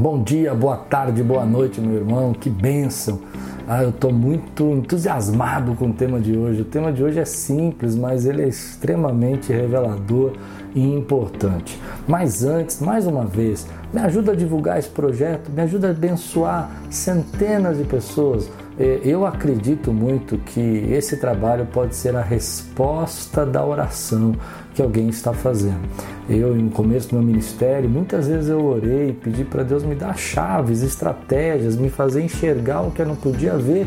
Bom dia, boa tarde, boa noite, meu irmão. Que bênção! Ah, eu estou muito entusiasmado com o tema de hoje. O tema de hoje é simples, mas ele é extremamente revelador e importante. Mas antes, mais uma vez, me ajuda a divulgar esse projeto, me ajuda a abençoar centenas de pessoas. É, eu acredito muito que esse trabalho pode ser a resposta da oração que alguém está fazendo. Eu, no começo do meu ministério, muitas vezes eu orei pedi para Deus me dar chaves, estratégias, me fazer enxergar o que eu não podia ver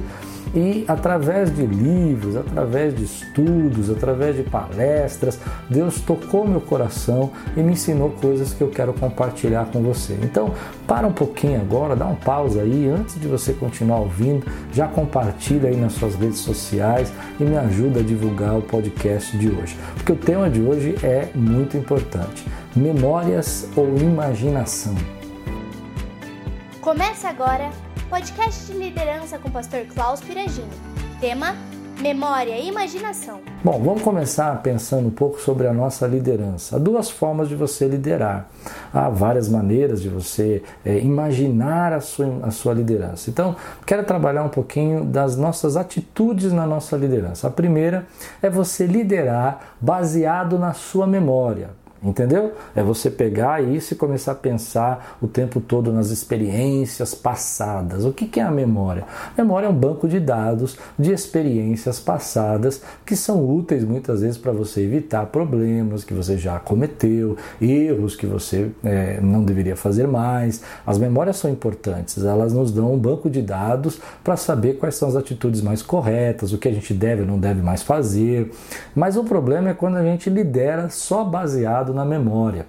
e através de livros, através de estudos, através de palestras, Deus tocou meu coração e me ensinou coisas que eu quero compartilhar com você. Então, para um pouquinho agora, dá um pausa aí, antes de você continuar ouvindo, já compartilha aí nas suas redes sociais e me ajuda a divulgar o podcast de hoje. Porque o tema de hoje é muito importante. Memórias ou imaginação? Começa agora podcast de liderança com o pastor Klaus Piragini. Tema: Memória e imaginação. Bom, vamos começar pensando um pouco sobre a nossa liderança. Há duas formas de você liderar. Há várias maneiras de você é, imaginar a sua, a sua liderança. Então, quero trabalhar um pouquinho das nossas atitudes na nossa liderança. A primeira é você liderar baseado na sua memória. Entendeu? É você pegar isso e começar a pensar o tempo todo nas experiências passadas. O que é a memória? A memória é um banco de dados de experiências passadas que são úteis muitas vezes para você evitar problemas que você já cometeu, erros que você é, não deveria fazer mais. As memórias são importantes, elas nos dão um banco de dados para saber quais são as atitudes mais corretas, o que a gente deve ou não deve mais fazer. Mas o problema é quando a gente lidera só baseado na memória.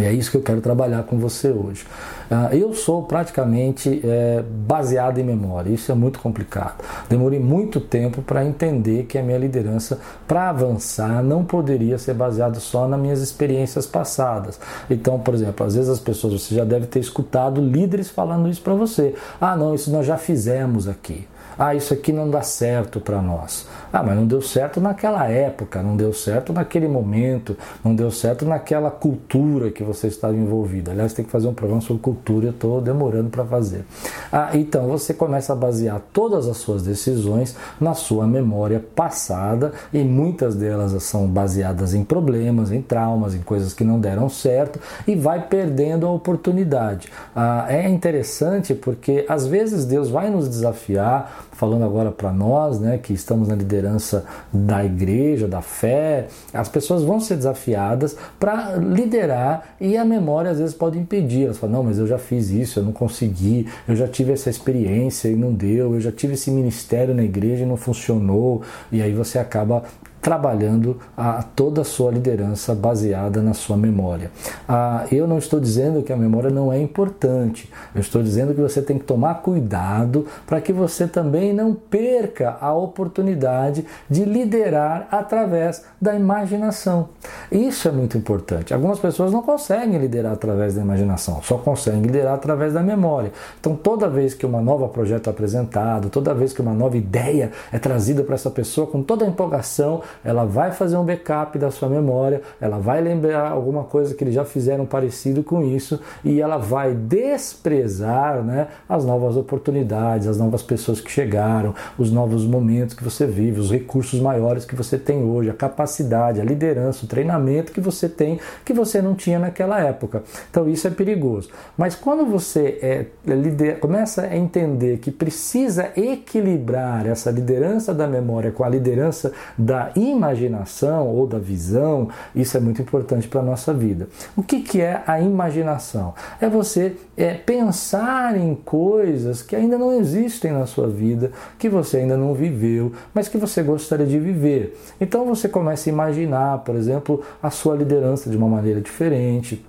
E é isso que eu quero trabalhar com você hoje. Ah, eu sou praticamente é, baseado em memória, isso é muito complicado. Demorei muito tempo para entender que a minha liderança, para avançar, não poderia ser baseada só nas minhas experiências passadas. Então, por exemplo, às vezes as pessoas, você já deve ter escutado líderes falando isso para você. Ah, não, isso nós já fizemos aqui. Ah, isso aqui não dá certo para nós. Ah, mas não deu certo naquela época, não deu certo naquele momento, não deu certo naquela cultura que você estava envolvido. Aliás, tem que fazer um programa sobre cultura, eu estou demorando para fazer. Ah, então você começa a basear todas as suas decisões na sua memória passada e muitas delas são baseadas em problemas, em traumas, em coisas que não deram certo e vai perdendo a oportunidade. Ah, é interessante porque às vezes Deus vai nos desafiar, falando agora para nós, né, que estamos na liderança da igreja, da fé, as pessoas vão ser desafiadas para liderar e a memória às vezes pode impedir. Elas falam, não, mas eu já fiz isso, eu não consegui, eu já tive essa experiência e não deu, eu já tive esse ministério na igreja e não funcionou, e aí você acaba trabalhando a toda a sua liderança baseada na sua memória. Ah, eu não estou dizendo que a memória não é importante, eu estou dizendo que você tem que tomar cuidado para que você também não perca a oportunidade de liderar através da imaginação. Isso é muito importante. Algumas pessoas não conseguem liderar através da imaginação, só conseguem liderar através da memória. Então, toda vez que uma nova projeto é apresentado, toda vez que uma nova ideia é trazida para essa pessoa com toda a empolgação, ela vai fazer um backup da sua memória, ela vai lembrar alguma coisa que eles já fizeram parecido com isso e ela vai desprezar né, as novas oportunidades, as novas pessoas que chegaram, os novos momentos que você vive, os recursos maiores que você tem hoje, a capacidade, a liderança, o treinamento que você tem que você não tinha naquela época. Então isso é perigoso. Mas quando você é, lider, começa a entender que precisa equilibrar essa liderança da memória com a liderança da imaginação ou da visão, isso é muito importante para a nossa vida. O que, que é a imaginação? É você é, pensar em coisas que ainda não existem na sua vida, que você ainda não viveu, mas que você gostaria de viver. Então você começa a imaginar, por exemplo, a sua liderança de uma maneira diferente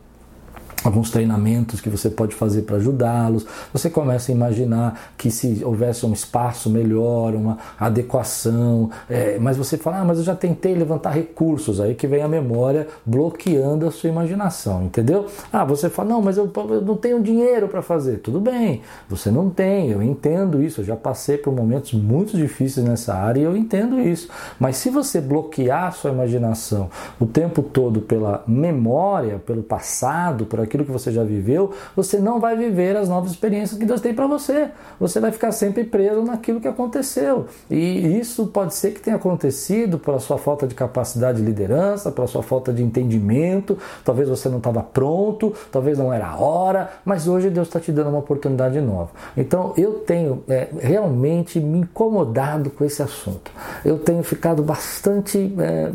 alguns treinamentos que você pode fazer para ajudá-los. Você começa a imaginar que se houvesse um espaço melhor, uma adequação, é, mas você fala, ah, mas eu já tentei levantar recursos, aí que vem a memória bloqueando a sua imaginação, entendeu? Ah, você fala, não, mas eu, eu não tenho dinheiro para fazer. Tudo bem, você não tem, eu entendo isso, eu já passei por momentos muito difíceis nessa área e eu entendo isso. Mas se você bloquear a sua imaginação o tempo todo pela memória, pelo passado, por aquilo aquilo que você já viveu, você não vai viver as novas experiências que Deus tem para você. Você vai ficar sempre preso naquilo que aconteceu. E isso pode ser que tenha acontecido pela sua falta de capacidade de liderança, pela sua falta de entendimento, talvez você não estava pronto, talvez não era a hora, mas hoje Deus está te dando uma oportunidade nova. Então eu tenho é, realmente me incomodado com esse assunto. Eu tenho ficado bastante. É,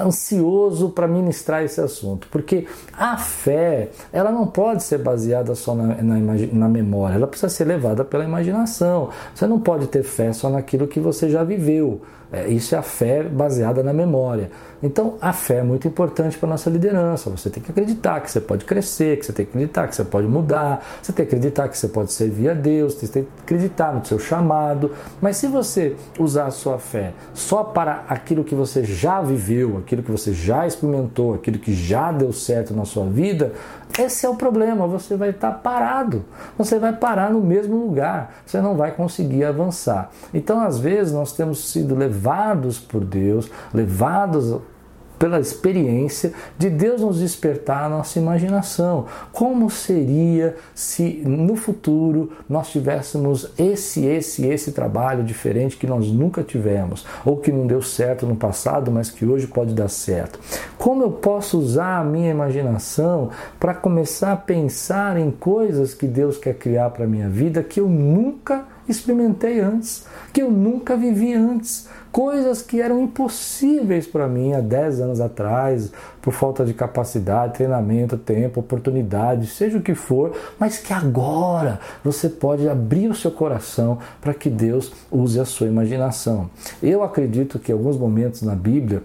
ansioso para ministrar esse assunto, porque a fé ela não pode ser baseada só na, na, na, memória, ela precisa ser levada pela imaginação. Você não pode ter fé só naquilo que você já viveu. É, isso é a fé baseada na memória. Então, a fé é muito importante para a nossa liderança. Você tem que acreditar que você pode crescer, que você tem que acreditar que você pode mudar, você tem que acreditar que você pode servir a Deus, você tem que acreditar no seu chamado. Mas se você usar a sua fé só para aquilo que você já viveu, aquilo que você já experimentou, aquilo que já deu certo na sua vida, esse é o problema, você vai estar parado, você vai parar no mesmo lugar, você não vai conseguir avançar. Então, às vezes, nós temos sido levados por Deus, levados pela experiência de Deus nos despertar a nossa imaginação. Como seria se no futuro nós tivéssemos esse, esse, esse trabalho diferente que nós nunca tivemos, ou que não deu certo no passado, mas que hoje pode dar certo? Como eu posso usar a minha imaginação para começar a pensar em coisas que Deus quer criar para a minha vida que eu nunca experimentei antes, que eu nunca vivi antes? coisas que eram impossíveis para mim há 10 anos atrás, por falta de capacidade, treinamento, tempo, oportunidade, seja o que for, mas que agora você pode abrir o seu coração para que Deus use a sua imaginação. Eu acredito que em alguns momentos na Bíblia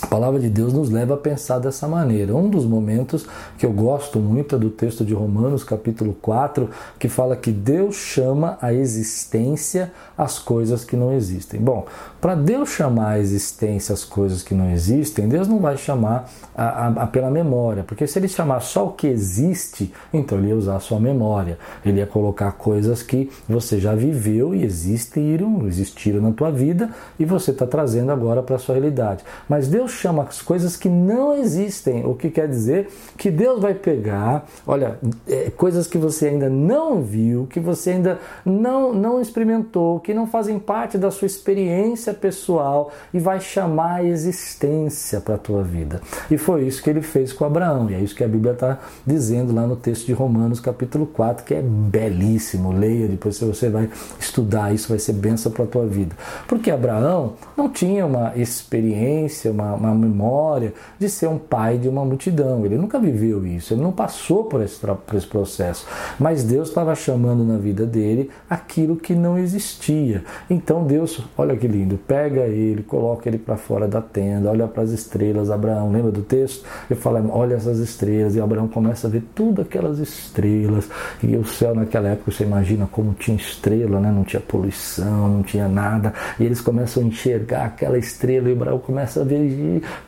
a palavra de Deus nos leva a pensar dessa maneira. Um dos momentos que eu gosto muito é do texto de Romanos, capítulo 4, que fala que Deus chama a existência as coisas que não existem. Bom, para Deus chamar a existência as coisas que não existem, Deus não vai chamar a, a, a, pela memória, porque se ele chamar só o que existe, então ele ia usar a sua memória. Ele ia colocar coisas que você já viveu e existiram, existiram na tua vida e você está trazendo agora para a sua realidade. Mas Deus Deus chama as coisas que não existem, o que quer dizer que Deus vai pegar, olha, é, coisas que você ainda não viu, que você ainda não, não experimentou, que não fazem parte da sua experiência pessoal e vai chamar a existência para a tua vida. E foi isso que ele fez com Abraão, e é isso que a Bíblia está dizendo lá no texto de Romanos, capítulo 4, que é belíssimo. Leia, depois você vai estudar, isso vai ser benção para a tua vida. Porque Abraão não tinha uma experiência, uma, uma memória de ser um pai de uma multidão. Ele nunca viveu isso, ele não passou por esse, por esse processo. Mas Deus estava chamando na vida dele aquilo que não existia. Então Deus, olha que lindo, pega ele, coloca ele para fora da tenda, olha para as estrelas. Abraão, lembra do texto? Ele fala: olha essas estrelas. E Abraão começa a ver tudo aquelas estrelas. E o céu naquela época, você imagina como tinha estrela, né? não tinha poluição, não tinha nada. E eles começam a enxergar aquela estrela e Abraão começa a ver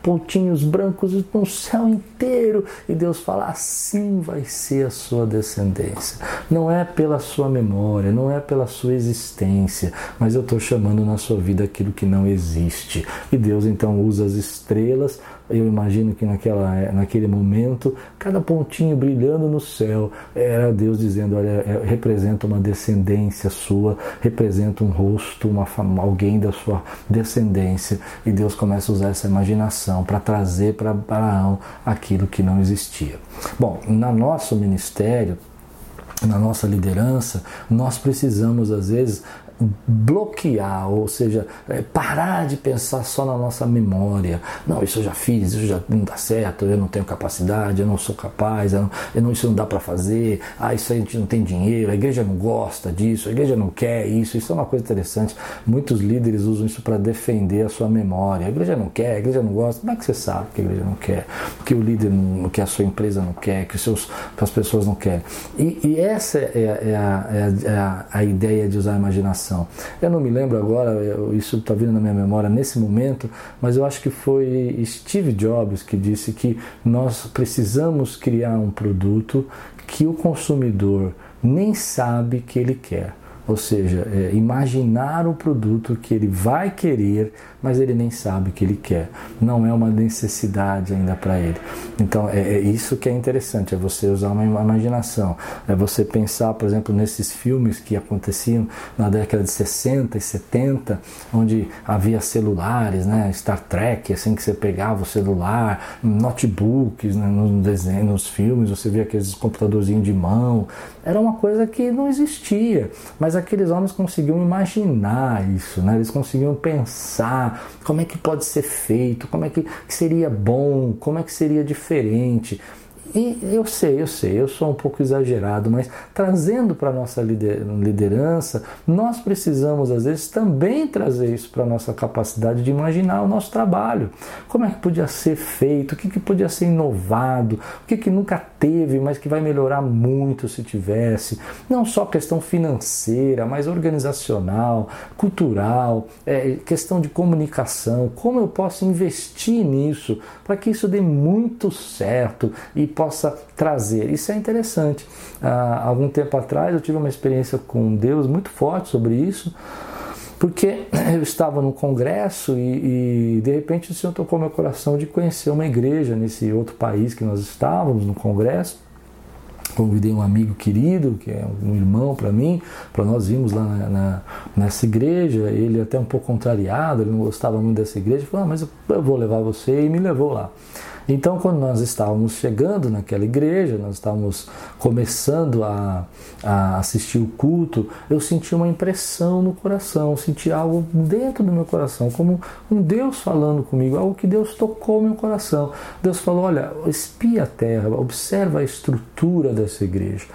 pontinhos brancos no céu inteiro. E Deus fala: assim vai ser a sua descendência. Não é pela sua memória, não é pela sua existência, mas eu estou chamando na sua vida aquilo que não existe. E Deus então usa as estrelas eu imagino que naquela, naquele momento, cada pontinho brilhando no céu era Deus dizendo: Olha, é, representa uma descendência sua, representa um rosto, uma, alguém da sua descendência. E Deus começa a usar essa imaginação para trazer para Abraão aquilo que não existia. Bom, no nosso ministério, na nossa liderança, nós precisamos às vezes bloquear, ou seja, é, parar de pensar só na nossa memória. Não, isso eu já fiz, isso já não dá certo, eu não tenho capacidade, eu não sou capaz, eu não, eu não isso não dá para fazer, ah, isso a gente não tem dinheiro, a igreja não gosta disso, a igreja não quer isso. Isso é uma coisa interessante. Muitos líderes usam isso para defender a sua memória. A igreja não quer, a igreja não gosta. Como é que você sabe que a igreja não quer? Que o líder não, que a sua empresa não quer, que, seus, que as pessoas não querem. E, e essa é, é, a, é, a, é a, a ideia de usar a imaginação eu não me lembro agora, isso está vindo na minha memória nesse momento, mas eu acho que foi Steve Jobs que disse que nós precisamos criar um produto que o consumidor nem sabe que ele quer. Ou seja, é, imaginar o produto que ele vai querer, mas ele nem sabe que ele quer. Não é uma necessidade ainda para ele. Então é, é, isso que é interessante, é você usar uma imaginação, é você pensar, por exemplo, nesses filmes que aconteciam na década de 60 e 70, onde havia celulares, né, Star Trek, assim que você pegava o celular, notebooks, né, nos desenhos, nos filmes, você via aqueles computadorzinhos de mão, era uma coisa que não existia, mas aqueles homens conseguiam imaginar isso, né? eles conseguiam pensar como é que pode ser feito, como é que seria bom, como é que seria diferente. E eu sei, eu sei, eu sou um pouco exagerado, mas trazendo para a nossa liderança, nós precisamos, às vezes, também trazer isso para a nossa capacidade de imaginar o nosso trabalho. Como é que podia ser feito, o que, que podia ser inovado, o que, que nunca teve, mas que vai melhorar muito se tivesse. Não só questão financeira, mas organizacional, cultural, é, questão de comunicação. Como eu posso investir nisso para que isso dê muito certo e possa trazer. Isso é interessante. Há algum tempo atrás eu tive uma experiência com Deus muito forte sobre isso, porque eu estava num congresso e, e de repente o Senhor tocou meu coração de conhecer uma igreja nesse outro país que nós estávamos no congresso convidei um amigo querido, que é um irmão para mim, para nós irmos lá na, na, nessa igreja. Ele até um pouco contrariado, ele não gostava muito dessa igreja, falou: ah, mas eu vou levar você, e me levou lá. Então, quando nós estávamos chegando naquela igreja, nós estávamos começando a, a assistir o culto, eu senti uma impressão no coração, senti algo dentro do meu coração, como um Deus falando comigo, algo que Deus tocou meu coração. Deus falou: Olha, espia a terra, observa a estrutura dessa igreja.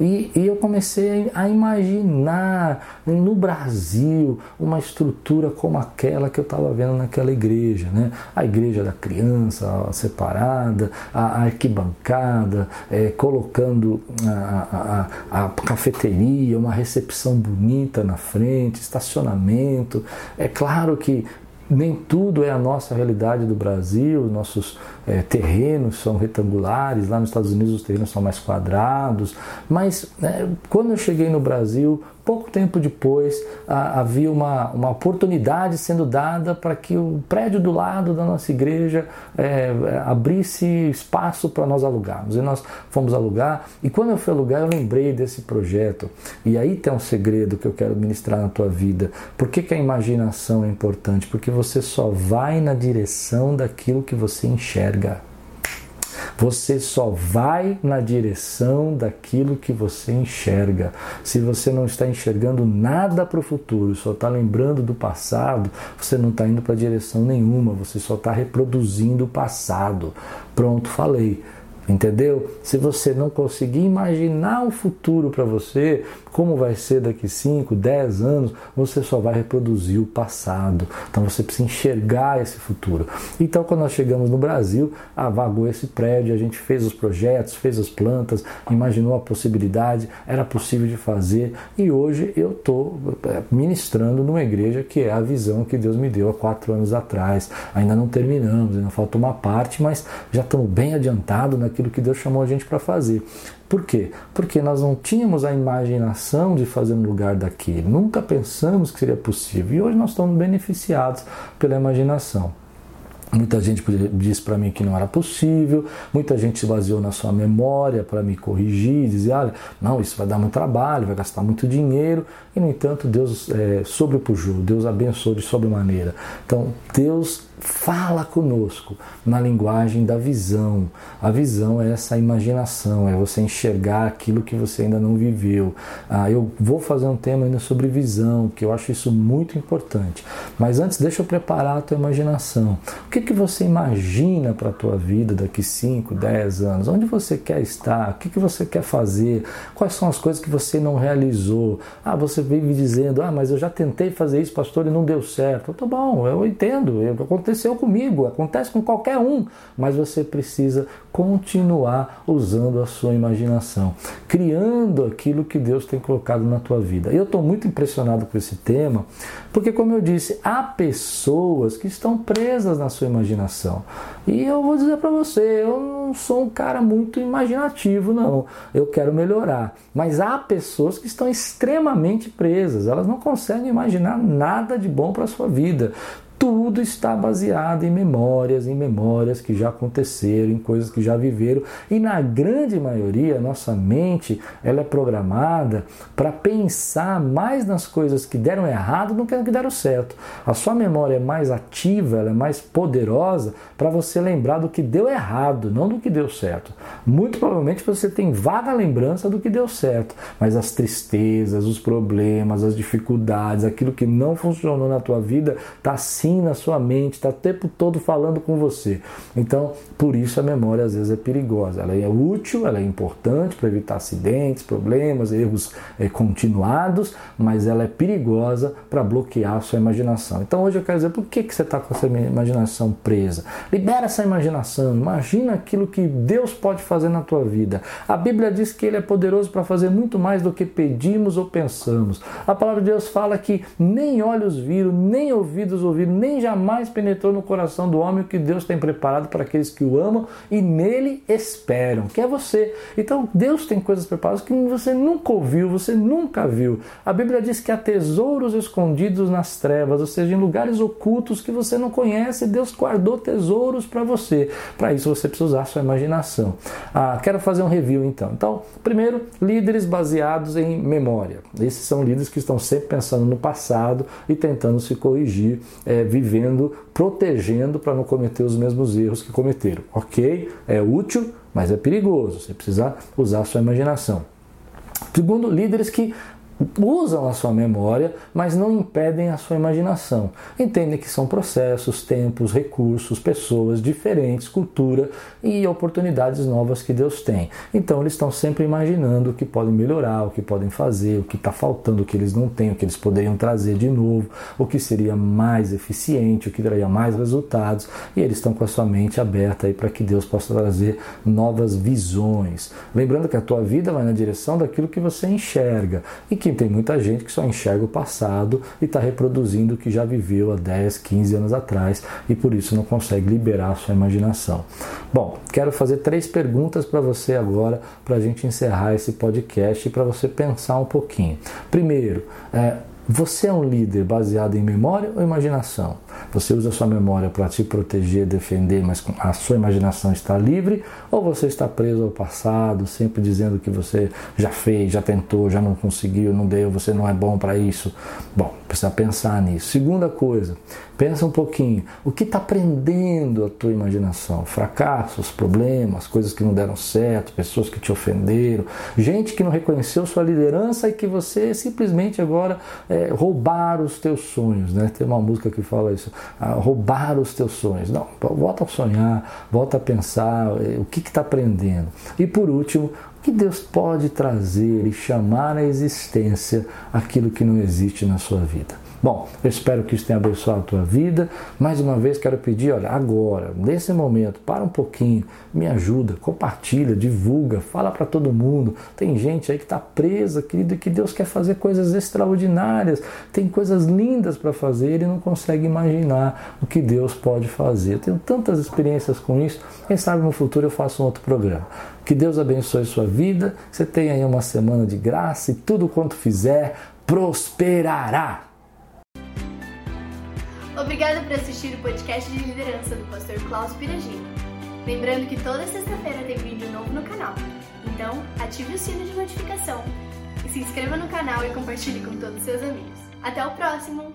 E, e eu comecei a imaginar no Brasil uma estrutura como aquela que eu estava vendo naquela igreja, né? A igreja da criança, a separada, a arquibancada, é, colocando a, a, a, cafeteria, uma recepção bonita na frente, estacionamento. É claro que nem tudo é a nossa realidade do Brasil, nossos é, terrenos são retangulares, lá nos Estados Unidos os terrenos são mais quadrados, mas é, quando eu cheguei no Brasil, pouco tempo depois a, havia uma, uma oportunidade sendo dada para que o prédio do lado da nossa igreja é, abrisse espaço para nós alugarmos. E nós fomos alugar, e quando eu fui alugar, eu lembrei desse projeto. E aí tem um segredo que eu quero ministrar na tua vida. Por que, que a imaginação é importante? Porque você só vai na direção daquilo que você enxerga Você só vai na direção daquilo que você enxerga. Se você não está enxergando nada para o futuro, só está lembrando do passado, você não está indo para direção nenhuma, você só está reproduzindo o passado. Pronto, falei. Entendeu? Se você não conseguir imaginar o futuro para você, como vai ser daqui 5, 10 anos, você só vai reproduzir o passado. Então você precisa enxergar esse futuro. Então, quando nós chegamos no Brasil, avagou esse prédio, a gente fez os projetos, fez as plantas, imaginou a possibilidade, era possível de fazer e hoje eu estou é, ministrando numa igreja que é a visão que Deus me deu há quatro anos atrás. Ainda não terminamos, ainda falta uma parte, mas já estamos bem adiantados naquilo aquilo que Deus chamou a gente para fazer. Por quê? Porque nós não tínhamos a imaginação de fazer no lugar daquele, nunca pensamos que seria possível e hoje nós estamos beneficiados pela imaginação. Muita gente disse para mim que não era possível, muita gente se baseou na sua memória para me corrigir, dizer, olha, não, isso vai dar muito trabalho, vai gastar muito dinheiro, e no entanto Deus é, sobrepujou, Deus abençoou de sobremaneira. Então Deus fala conosco na linguagem da visão. A visão é essa imaginação, é você enxergar aquilo que você ainda não viveu. Ah, eu vou fazer um tema ainda sobre visão, que eu acho isso muito importante. Mas antes, deixa eu preparar a tua imaginação. O que, que você imagina para a tua vida daqui 5, 10 anos? Onde você quer estar? O que, que você quer fazer? Quais são as coisas que você não realizou? Ah, você vive dizendo, ah, mas eu já tentei fazer isso, pastor, e não deu certo. Tá bom, eu entendo, eu, aconteceu comigo, acontece com qualquer um, mas você precisa continuar usando a sua imaginação, criando aquilo que Deus tem colocado na tua vida. Eu estou muito impressionado com esse tema, porque, como eu disse, há pessoas que estão presas na sua imaginação. E eu vou dizer para você, eu não sou um cara muito imaginativo, não. Eu quero melhorar. Mas há pessoas que estão extremamente presas, elas não conseguem imaginar nada de bom para sua vida tudo está baseado em memórias, em memórias que já aconteceram, em coisas que já viveram. E na grande maioria, nossa mente ela é programada para pensar mais nas coisas que deram errado do que que deram certo. A sua memória é mais ativa, ela é mais poderosa para você lembrar do que deu errado, não do que deu certo. Muito provavelmente você tem vaga lembrança do que deu certo, mas as tristezas, os problemas, as dificuldades, aquilo que não funcionou na tua vida está sim na sua mente, está o tempo todo falando com você. Então, por isso a memória às vezes é perigosa. Ela é útil, ela é importante para evitar acidentes, problemas, erros é, continuados, mas ela é perigosa para bloquear a sua imaginação. Então, hoje eu quero dizer por que, que você está com essa imaginação presa. Libera essa imaginação, imagina aquilo que Deus pode fazer na tua vida. A Bíblia diz que Ele é poderoso para fazer muito mais do que pedimos ou pensamos. A palavra de Deus fala que nem olhos viram, nem ouvidos ouviram, nem jamais penetrou no coração do homem o que Deus tem preparado para aqueles que o amam e nele esperam, que é você. Então Deus tem coisas preparadas que você nunca ouviu, você nunca viu. A Bíblia diz que há tesouros escondidos nas trevas, ou seja, em lugares ocultos que você não conhece, Deus guardou tesouros para você. Para isso você precisa usar sua imaginação. Ah, quero fazer um review então. Então, primeiro, líderes baseados em memória. Esses são líderes que estão sempre pensando no passado e tentando se corrigir é, vivendo, protegendo para não cometer os mesmos erros que cometeram. Ok, é útil, mas é perigoso. Você precisa usar a sua imaginação. Segundo, líderes que usam a sua memória, mas não impedem a sua imaginação. Entendem que são processos, tempos, recursos, pessoas diferentes, cultura e oportunidades novas que Deus tem. Então eles estão sempre imaginando o que podem melhorar, o que podem fazer, o que está faltando, o que eles não têm, o que eles poderiam trazer de novo, o que seria mais eficiente, o que traria mais resultados. E eles estão com a sua mente aberta aí para que Deus possa trazer novas visões. Lembrando que a tua vida vai na direção daquilo que você enxerga e que tem muita gente que só enxerga o passado e está reproduzindo o que já viveu há 10, 15 anos atrás e por isso não consegue liberar a sua imaginação. Bom, quero fazer três perguntas para você agora para a gente encerrar esse podcast e para você pensar um pouquinho. Primeiro, é, você é um líder baseado em memória ou imaginação? Você usa sua memória para te proteger, defender, mas a sua imaginação está livre? Ou você está preso ao passado, sempre dizendo que você já fez, já tentou, já não conseguiu, não deu, você não é bom para isso? Bom, precisa pensar nisso. Segunda coisa, pensa um pouquinho. O que está prendendo a tua imaginação? Fracassos, problemas, coisas que não deram certo, pessoas que te ofenderam, gente que não reconheceu sua liderança e que você simplesmente agora é, roubaram os teus sonhos, né? Tem uma música que fala isso, ah, roubar os teus sonhos. Não, volta a sonhar, volta a pensar é, o que está prendendo. E por último, que Deus pode trazer e chamar à existência aquilo que não existe na sua vida. Bom, eu espero que isso tenha abençoado a tua vida. Mais uma vez quero pedir, olha, agora, nesse momento, para um pouquinho, me ajuda, compartilha, divulga, fala para todo mundo. Tem gente aí que está presa, querido, e que Deus quer fazer coisas extraordinárias, tem coisas lindas para fazer e não consegue imaginar o que Deus pode fazer. Eu tenho tantas experiências com isso. Quem sabe no futuro eu faço um outro programa. Que Deus abençoe sua vida. Você tenha aí uma semana de graça e tudo quanto fizer prosperará. Obrigada por assistir o podcast de liderança do pastor Klaus Piragini. Lembrando que toda sexta-feira tem vídeo novo no canal. Então, ative o sino de notificação e se inscreva no canal e compartilhe com todos os seus amigos. Até o próximo!